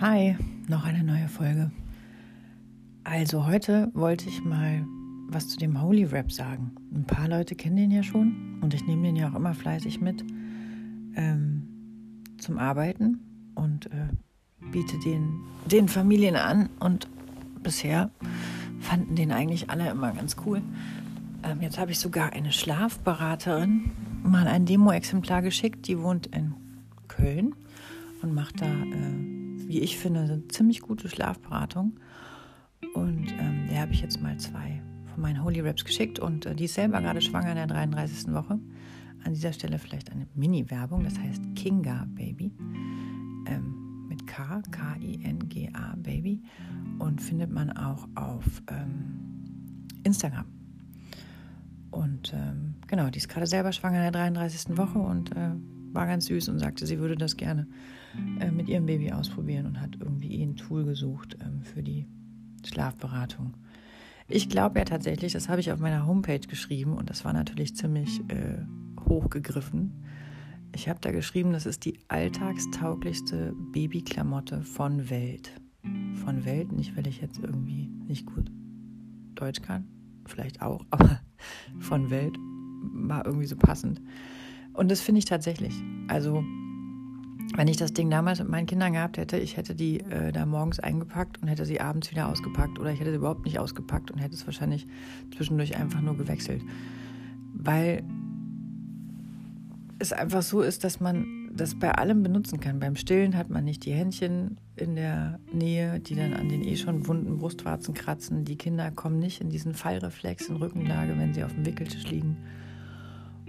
Hi, noch eine neue Folge. Also heute wollte ich mal was zu dem Holy Rap sagen. Ein paar Leute kennen den ja schon und ich nehme den ja auch immer fleißig mit ähm, zum Arbeiten und äh, biete den, den Familien an und bisher fanden den eigentlich alle immer ganz cool. Ähm, jetzt habe ich sogar eine Schlafberaterin mal ein Demo-Exemplar geschickt, die wohnt in Köln und macht da äh, wie ich finde, eine ziemlich gute Schlafberatung. Und ähm, der habe ich jetzt mal zwei von meinen Holy Raps geschickt und äh, die ist selber gerade schwanger in der 33. Woche. An dieser Stelle vielleicht eine Mini-Werbung, das heißt Kinga Baby. Ähm, mit K, K-I-N-G-A Baby. Und findet man auch auf ähm, Instagram. Und ähm, genau, die ist gerade selber schwanger in der 33. Woche und äh, war ganz süß und sagte, sie würde das gerne äh, mit ihrem Baby ausprobieren und hat irgendwie ein Tool gesucht ähm, für die Schlafberatung. Ich glaube ja tatsächlich, das habe ich auf meiner Homepage geschrieben und das war natürlich ziemlich äh, hochgegriffen. Ich habe da geschrieben, das ist die alltagstauglichste Babyklamotte von Welt. Von Welt, nicht weil ich jetzt irgendwie nicht gut Deutsch kann, vielleicht auch, aber von Welt war irgendwie so passend. Und das finde ich tatsächlich. Also, wenn ich das Ding damals mit meinen Kindern gehabt hätte, ich hätte die äh, da morgens eingepackt und hätte sie abends wieder ausgepackt oder ich hätte sie überhaupt nicht ausgepackt und hätte es wahrscheinlich zwischendurch einfach nur gewechselt. Weil es einfach so ist, dass man das bei allem benutzen kann. Beim Stillen hat man nicht die Händchen in der Nähe, die dann an den eh schon wunden Brustwarzen kratzen. Die Kinder kommen nicht in diesen Fallreflex in Rückenlage, wenn sie auf dem Wickeltisch liegen.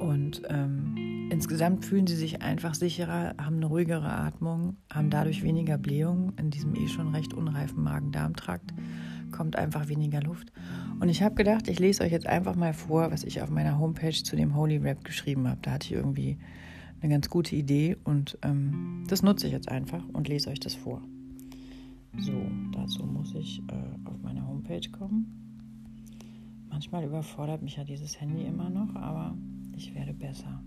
Und ähm, insgesamt fühlen sie sich einfach sicherer, haben eine ruhigere Atmung, haben dadurch weniger Blähungen in diesem eh schon recht unreifen Magen-Darm-Trakt, kommt einfach weniger Luft. Und ich habe gedacht, ich lese euch jetzt einfach mal vor, was ich auf meiner Homepage zu dem Holy Rap geschrieben habe. Da hatte ich irgendwie eine ganz gute Idee und ähm, das nutze ich jetzt einfach und lese euch das vor. So, dazu muss ich äh, auf meine Homepage kommen. Manchmal überfordert mich ja dieses Handy immer noch, aber ich werde besser.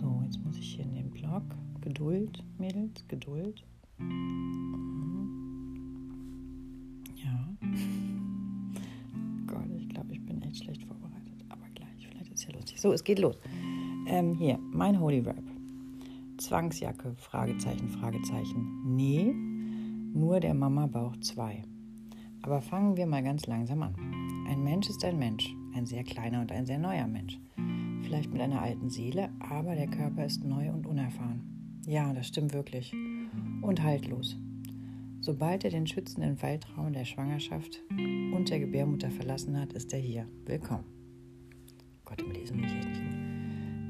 So, jetzt muss ich hier in den Blog. Geduld, Mädels, Geduld. Mhm. Ja. Gott, ich glaube, ich bin echt schlecht vorbereitet. Aber gleich, vielleicht ist ja lustig. So, es geht los. Ähm, hier, mein Holy Rap. Zwangsjacke, Fragezeichen, Fragezeichen. Nee, nur der Mama Bauch 2. Aber fangen wir mal ganz langsam an. Ein Mensch ist ein Mensch, ein sehr kleiner und ein sehr neuer Mensch. Vielleicht mit einer alten Seele, aber der Körper ist neu und unerfahren. Ja, das stimmt wirklich. Und haltlos. Sobald er den schützenden Waldraum der Schwangerschaft und der Gebärmutter verlassen hat, ist er hier. Willkommen. Gott, im Lesen mich echt nicht.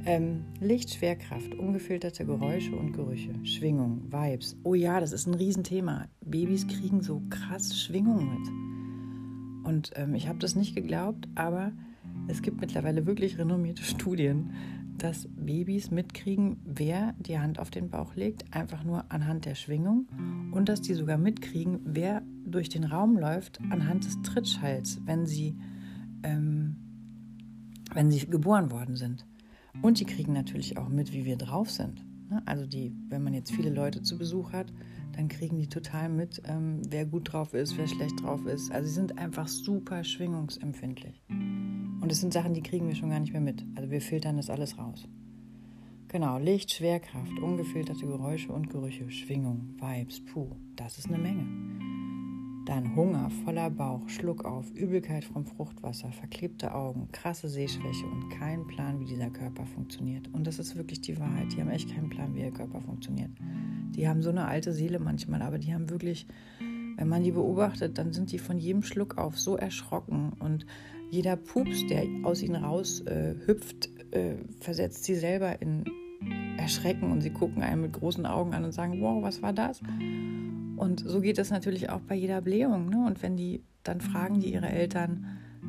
Ähm, Licht, Schwerkraft, ungefilterte Geräusche und Gerüche, Schwingung, Vibes. Oh ja, das ist ein Riesenthema. Babys kriegen so krass Schwingungen mit. Und ähm, ich habe das nicht geglaubt, aber es gibt mittlerweile wirklich renommierte Studien, dass Babys mitkriegen, wer die Hand auf den Bauch legt, einfach nur anhand der Schwingung und dass die sogar mitkriegen, wer durch den Raum läuft anhand des Trittschalls, wenn sie, ähm, wenn sie geboren worden sind. Und die kriegen natürlich auch mit, wie wir drauf sind. Ne? Also die, wenn man jetzt viele Leute zu Besuch hat, dann kriegen die total mit, ähm, wer gut drauf ist, wer schlecht drauf ist. Also sie sind einfach super schwingungsempfindlich. Und es sind Sachen, die kriegen wir schon gar nicht mehr mit. Also wir filtern das alles raus. Genau, Licht, Schwerkraft, ungefilterte Geräusche und Gerüche, Schwingung, Vibes, puh, das ist eine Menge. Dann Hunger, voller Bauch, Schluck auf, Übelkeit vom Fruchtwasser, verklebte Augen, krasse Sehschwäche und kein Plan, wie dieser Körper funktioniert. Und das ist wirklich die Wahrheit. Die haben echt keinen Plan, wie ihr Körper funktioniert. Die haben so eine alte Seele manchmal, aber die haben wirklich, wenn man die beobachtet, dann sind die von jedem Schluck auf so erschrocken und jeder Pups, der aus ihnen raus äh, hüpft, äh, versetzt sie selber in Erschrecken und sie gucken einen mit großen Augen an und sagen, wow, was war das? Und so geht es natürlich auch bei jeder Blähung. Ne? Und wenn die, dann fragen die ihre Eltern,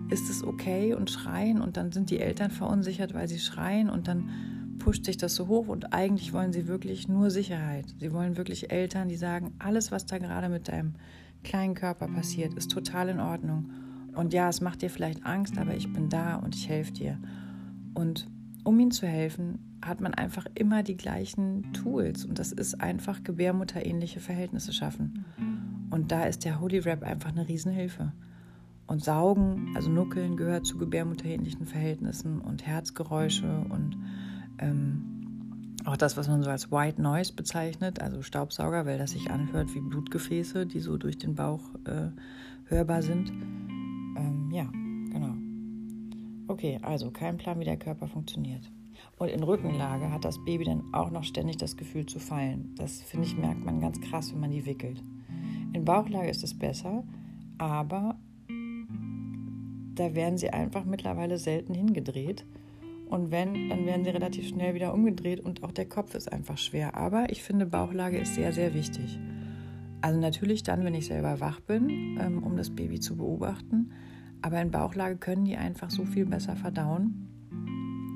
ist es okay und schreien und dann sind die Eltern verunsichert, weil sie schreien und dann pusht sich das so hoch und eigentlich wollen sie wirklich nur Sicherheit. Sie wollen wirklich Eltern, die sagen, alles, was da gerade mit deinem kleinen Körper passiert, ist total in Ordnung. Und ja, es macht dir vielleicht Angst, aber ich bin da und ich helfe dir. Und um ihnen zu helfen, hat man einfach immer die gleichen Tools und das ist einfach gebärmutterähnliche Verhältnisse schaffen. Und da ist der Holy Wrap einfach eine Riesenhilfe. Und Saugen, also Nuckeln, gehört zu gebärmutterähnlichen Verhältnissen und Herzgeräusche und ähm, auch das, was man so als White Noise bezeichnet, also Staubsauger, weil das sich anhört wie Blutgefäße, die so durch den Bauch äh, hörbar sind. Ähm, ja, genau. Okay, also kein Plan, wie der Körper funktioniert. Und in Rückenlage hat das Baby dann auch noch ständig das Gefühl zu fallen. Das finde ich, merkt man ganz krass, wenn man die wickelt. In Bauchlage ist es besser, aber da werden sie einfach mittlerweile selten hingedreht. Und wenn, dann werden sie relativ schnell wieder umgedreht und auch der Kopf ist einfach schwer. Aber ich finde, Bauchlage ist sehr, sehr wichtig. Also natürlich dann, wenn ich selber wach bin, ähm, um das Baby zu beobachten. Aber in Bauchlage können die einfach so viel besser verdauen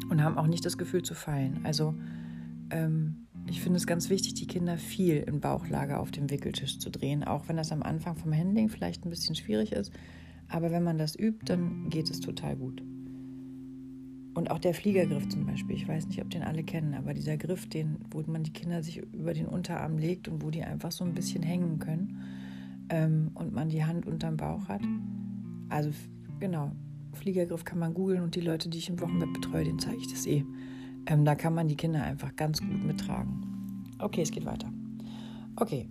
und haben auch nicht das Gefühl zu fallen. Also ähm, ich finde es ganz wichtig, die Kinder viel in Bauchlage auf dem Wickeltisch zu drehen, auch wenn das am Anfang vom Handling vielleicht ein bisschen schwierig ist. Aber wenn man das übt, dann geht es total gut. Und auch der Fliegergriff zum Beispiel, ich weiß nicht, ob den alle kennen, aber dieser Griff, den, wo man die Kinder sich über den Unterarm legt und wo die einfach so ein bisschen hängen können ähm, und man die Hand unterm Bauch hat. Also genau, Fliegergriff kann man googeln und die Leute, die ich im Wochenbett betreue, denen zeige ich das eh. Ähm, da kann man die Kinder einfach ganz gut mittragen. Okay, es geht weiter. Okay,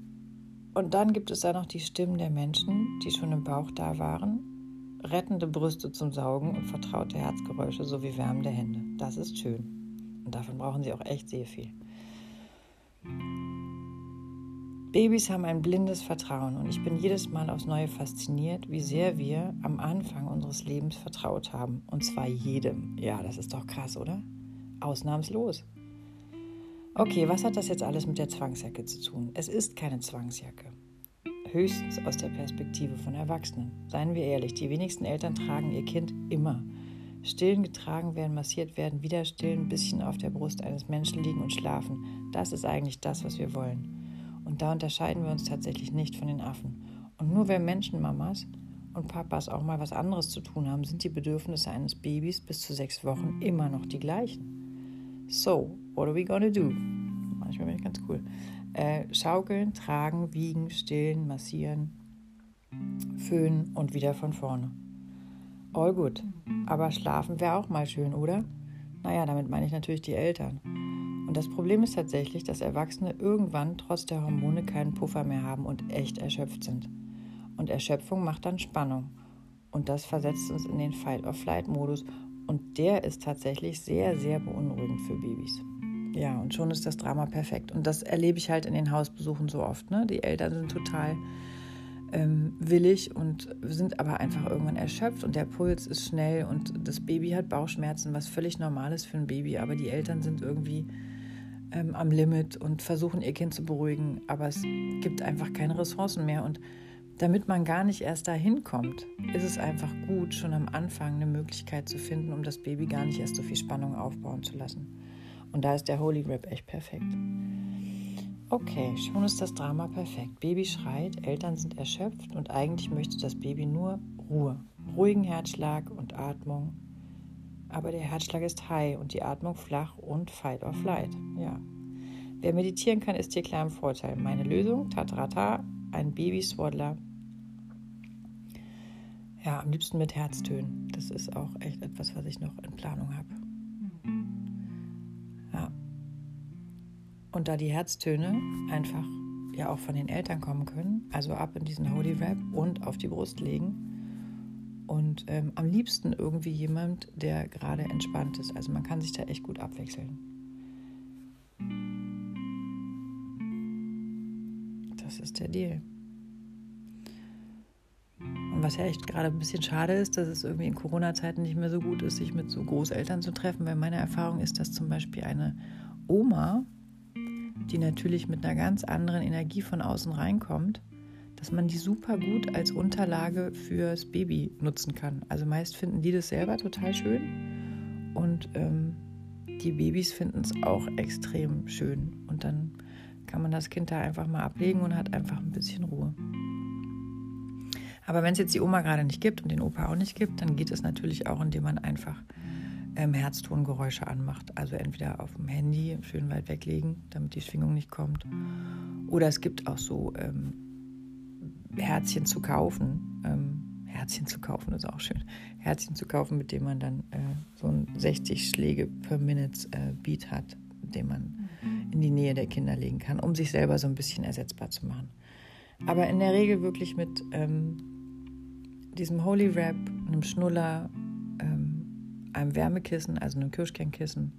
und dann gibt es da noch die Stimmen der Menschen, die schon im Bauch da waren. Rettende Brüste zum Saugen und vertraute Herzgeräusche sowie wärmende Hände. Das ist schön. Und davon brauchen sie auch echt sehr viel. Babys haben ein blindes Vertrauen und ich bin jedes Mal aufs Neue fasziniert, wie sehr wir am Anfang unseres Lebens vertraut haben. Und zwar jedem. Ja, das ist doch krass, oder? Ausnahmslos. Okay, was hat das jetzt alles mit der Zwangsjacke zu tun? Es ist keine Zwangsjacke. Höchstens aus der Perspektive von Erwachsenen. Seien wir ehrlich, die wenigsten Eltern tragen ihr Kind immer. Stillen getragen werden, massiert werden, wieder stillen, ein bisschen auf der Brust eines Menschen liegen und schlafen. Das ist eigentlich das, was wir wollen. Und da unterscheiden wir uns tatsächlich nicht von den Affen. Und nur wenn Menschenmamas und Papas auch mal was anderes zu tun haben, sind die Bedürfnisse eines Babys bis zu sechs Wochen immer noch die gleichen. So, what are we gonna do? Manchmal bin ich ganz cool. Äh, schaukeln, tragen, wiegen, stillen, massieren, föhnen und wieder von vorne. All gut. Aber schlafen wäre auch mal schön, oder? Naja, damit meine ich natürlich die Eltern. Und das Problem ist tatsächlich, dass Erwachsene irgendwann trotz der Hormone keinen Puffer mehr haben und echt erschöpft sind. Und Erschöpfung macht dann Spannung. Und das versetzt uns in den Fight-or-Flight-Modus und der ist tatsächlich sehr, sehr beunruhigend für Babys. Ja, und schon ist das Drama perfekt. Und das erlebe ich halt in den Hausbesuchen so oft. Ne? Die Eltern sind total ähm, willig und sind aber einfach irgendwann erschöpft und der Puls ist schnell und das Baby hat Bauchschmerzen, was völlig normal ist für ein Baby. Aber die Eltern sind irgendwie ähm, am Limit und versuchen ihr Kind zu beruhigen. Aber es gibt einfach keine Ressourcen mehr. Und damit man gar nicht erst dahin kommt, ist es einfach gut, schon am Anfang eine Möglichkeit zu finden, um das Baby gar nicht erst so viel Spannung aufbauen zu lassen. Und da ist der Holy Grip echt perfekt. Okay, schon ist das Drama perfekt. Baby schreit, Eltern sind erschöpft und eigentlich möchte das Baby nur Ruhe, ruhigen Herzschlag und Atmung. Aber der Herzschlag ist high und die Atmung flach und fight or flight. Ja. Wer meditieren kann, ist hier klar im Vorteil. Meine Lösung, tatarata, ein Baby-Swaddler. Ja, am liebsten mit Herztönen. Das ist auch echt etwas, was ich noch in Planung habe. Und da die Herztöne einfach ja auch von den Eltern kommen können, also ab in diesen Holy Wrap und auf die Brust legen. Und ähm, am liebsten irgendwie jemand, der gerade entspannt ist. Also man kann sich da echt gut abwechseln. Das ist der Deal. Und was ja echt gerade ein bisschen schade ist, dass es irgendwie in Corona-Zeiten nicht mehr so gut ist, sich mit so Großeltern zu treffen, weil meine Erfahrung ist, dass zum Beispiel eine Oma, die natürlich mit einer ganz anderen Energie von außen reinkommt, dass man die super gut als Unterlage fürs Baby nutzen kann. Also meist finden die das selber total schön und ähm, die Babys finden es auch extrem schön. Und dann kann man das Kind da einfach mal ablegen und hat einfach ein bisschen Ruhe. Aber wenn es jetzt die Oma gerade nicht gibt und den Opa auch nicht gibt, dann geht es natürlich auch, indem man einfach ähm, Herztongeräusche anmacht. Also entweder auf dem Handy schön weit weglegen, damit die Schwingung nicht kommt. Oder es gibt auch so ähm, Herzchen zu kaufen. Ähm, Herzchen zu kaufen ist auch schön. Herzchen zu kaufen, mit dem man dann äh, so ein 60 Schläge per Minute äh, Beat hat, den man in die Nähe der Kinder legen kann, um sich selber so ein bisschen ersetzbar zu machen. Aber in der Regel wirklich mit ähm, diesem Holy Wrap, einem Schnuller, ähm, einem Wärmekissen, also einem Kirschkernkissen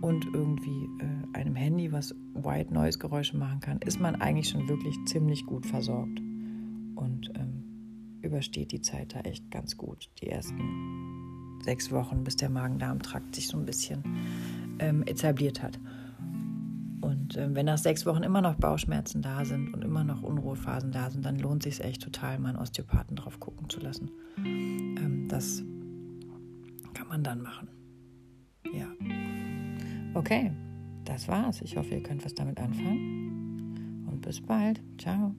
und irgendwie äh, einem Handy, was White Noise Geräusche machen kann, ist man eigentlich schon wirklich ziemlich gut versorgt und ähm, übersteht die Zeit da echt ganz gut. Die ersten sechs Wochen, bis der Magen-Darm-Trakt sich so ein bisschen ähm, etabliert hat. Und äh, wenn nach sechs Wochen immer noch Bauchschmerzen da sind und immer noch Unruhephasen da sind, dann lohnt es sich echt total, mal einen Osteopathen drauf gucken zu lassen. Ähm, das man dann machen. Ja. Okay, das war's. Ich hoffe, ihr könnt was damit anfangen. Und bis bald. Ciao.